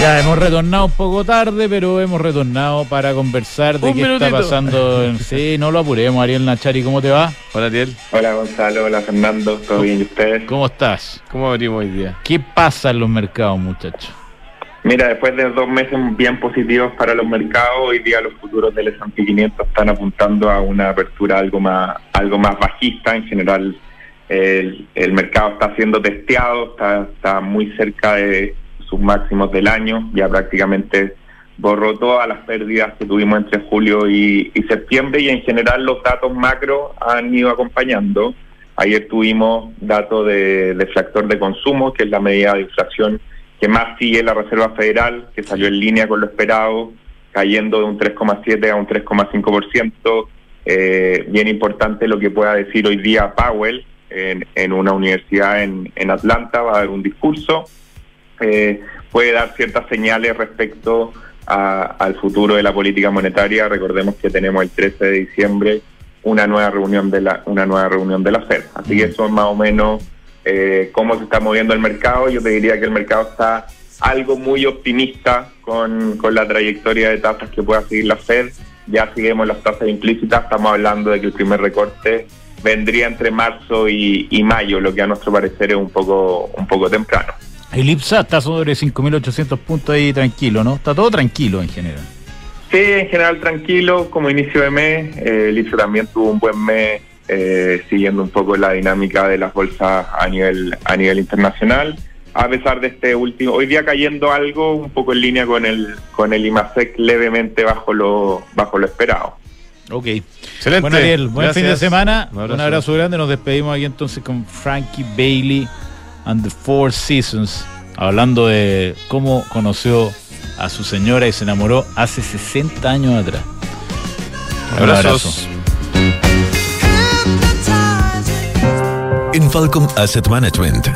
Ya hemos retornado un poco tarde, pero hemos retornado para conversar de Un qué está pasando. En... Sí, no lo apuremos, Ariel Nachari, ¿cómo te va? Hola, Ariel. Hola Gonzalo, hola Fernando, ¿todo bien y ustedes? ¿Cómo estás? ¿Cómo abrimos hoy día? ¿Qué pasa en los mercados, muchachos? Mira, después de dos meses bien positivos para los mercados, hoy día los futuros del S&P 500 están apuntando a una apertura algo más algo más bajista. En general, el, el mercado está siendo testeado, está, está muy cerca de sus máximos del año, ya prácticamente borró todas las pérdidas que tuvimos entre julio y, y septiembre y en general los datos macro han ido acompañando. Ayer tuvimos datos de, de factor de consumo, que es la medida de inflación que más sigue la Reserva Federal, que salió en línea con lo esperado, cayendo de un 3,7 a un 3,5%. Eh, bien importante lo que pueda decir hoy día Powell en, en una universidad en, en Atlanta, va a dar un discurso. Eh, puede dar ciertas señales respecto a- al futuro de la política monetaria. Recordemos que tenemos el 13 de diciembre una nueva reunión de la una nueva reunión de la Fed. Así que eso es más o menos eh, cómo se está moviendo el mercado. Yo te diría que el mercado está algo muy optimista con, con la trayectoria de tasas que pueda seguir la Fed. Ya seguimos las tasas implícitas, estamos hablando de que el primer recorte vendría entre marzo y, y mayo, lo que a nuestro parecer es un poco, un poco temprano. El IPSA está sobre 5.800 puntos ahí tranquilo, ¿no? Está todo tranquilo en general. Sí, en general tranquilo, como inicio de mes. Eh, el IPSA también tuvo un buen mes eh, siguiendo un poco la dinámica de las bolsas a nivel, a nivel internacional. A pesar de este último, hoy día cayendo algo un poco en línea con el, con el IMASEC levemente bajo lo, bajo lo esperado. Ok. Excelente. Bueno, Ariel, buen Gracias. fin de semana. Un Un abrazo. abrazo. grande. Nos despedimos aquí entonces con Frankie Bailey and the Four Seasons, hablando de cómo conoció a su señora y se enamoró hace 60 años atrás. Un Abrazos. En Falcom Asset Management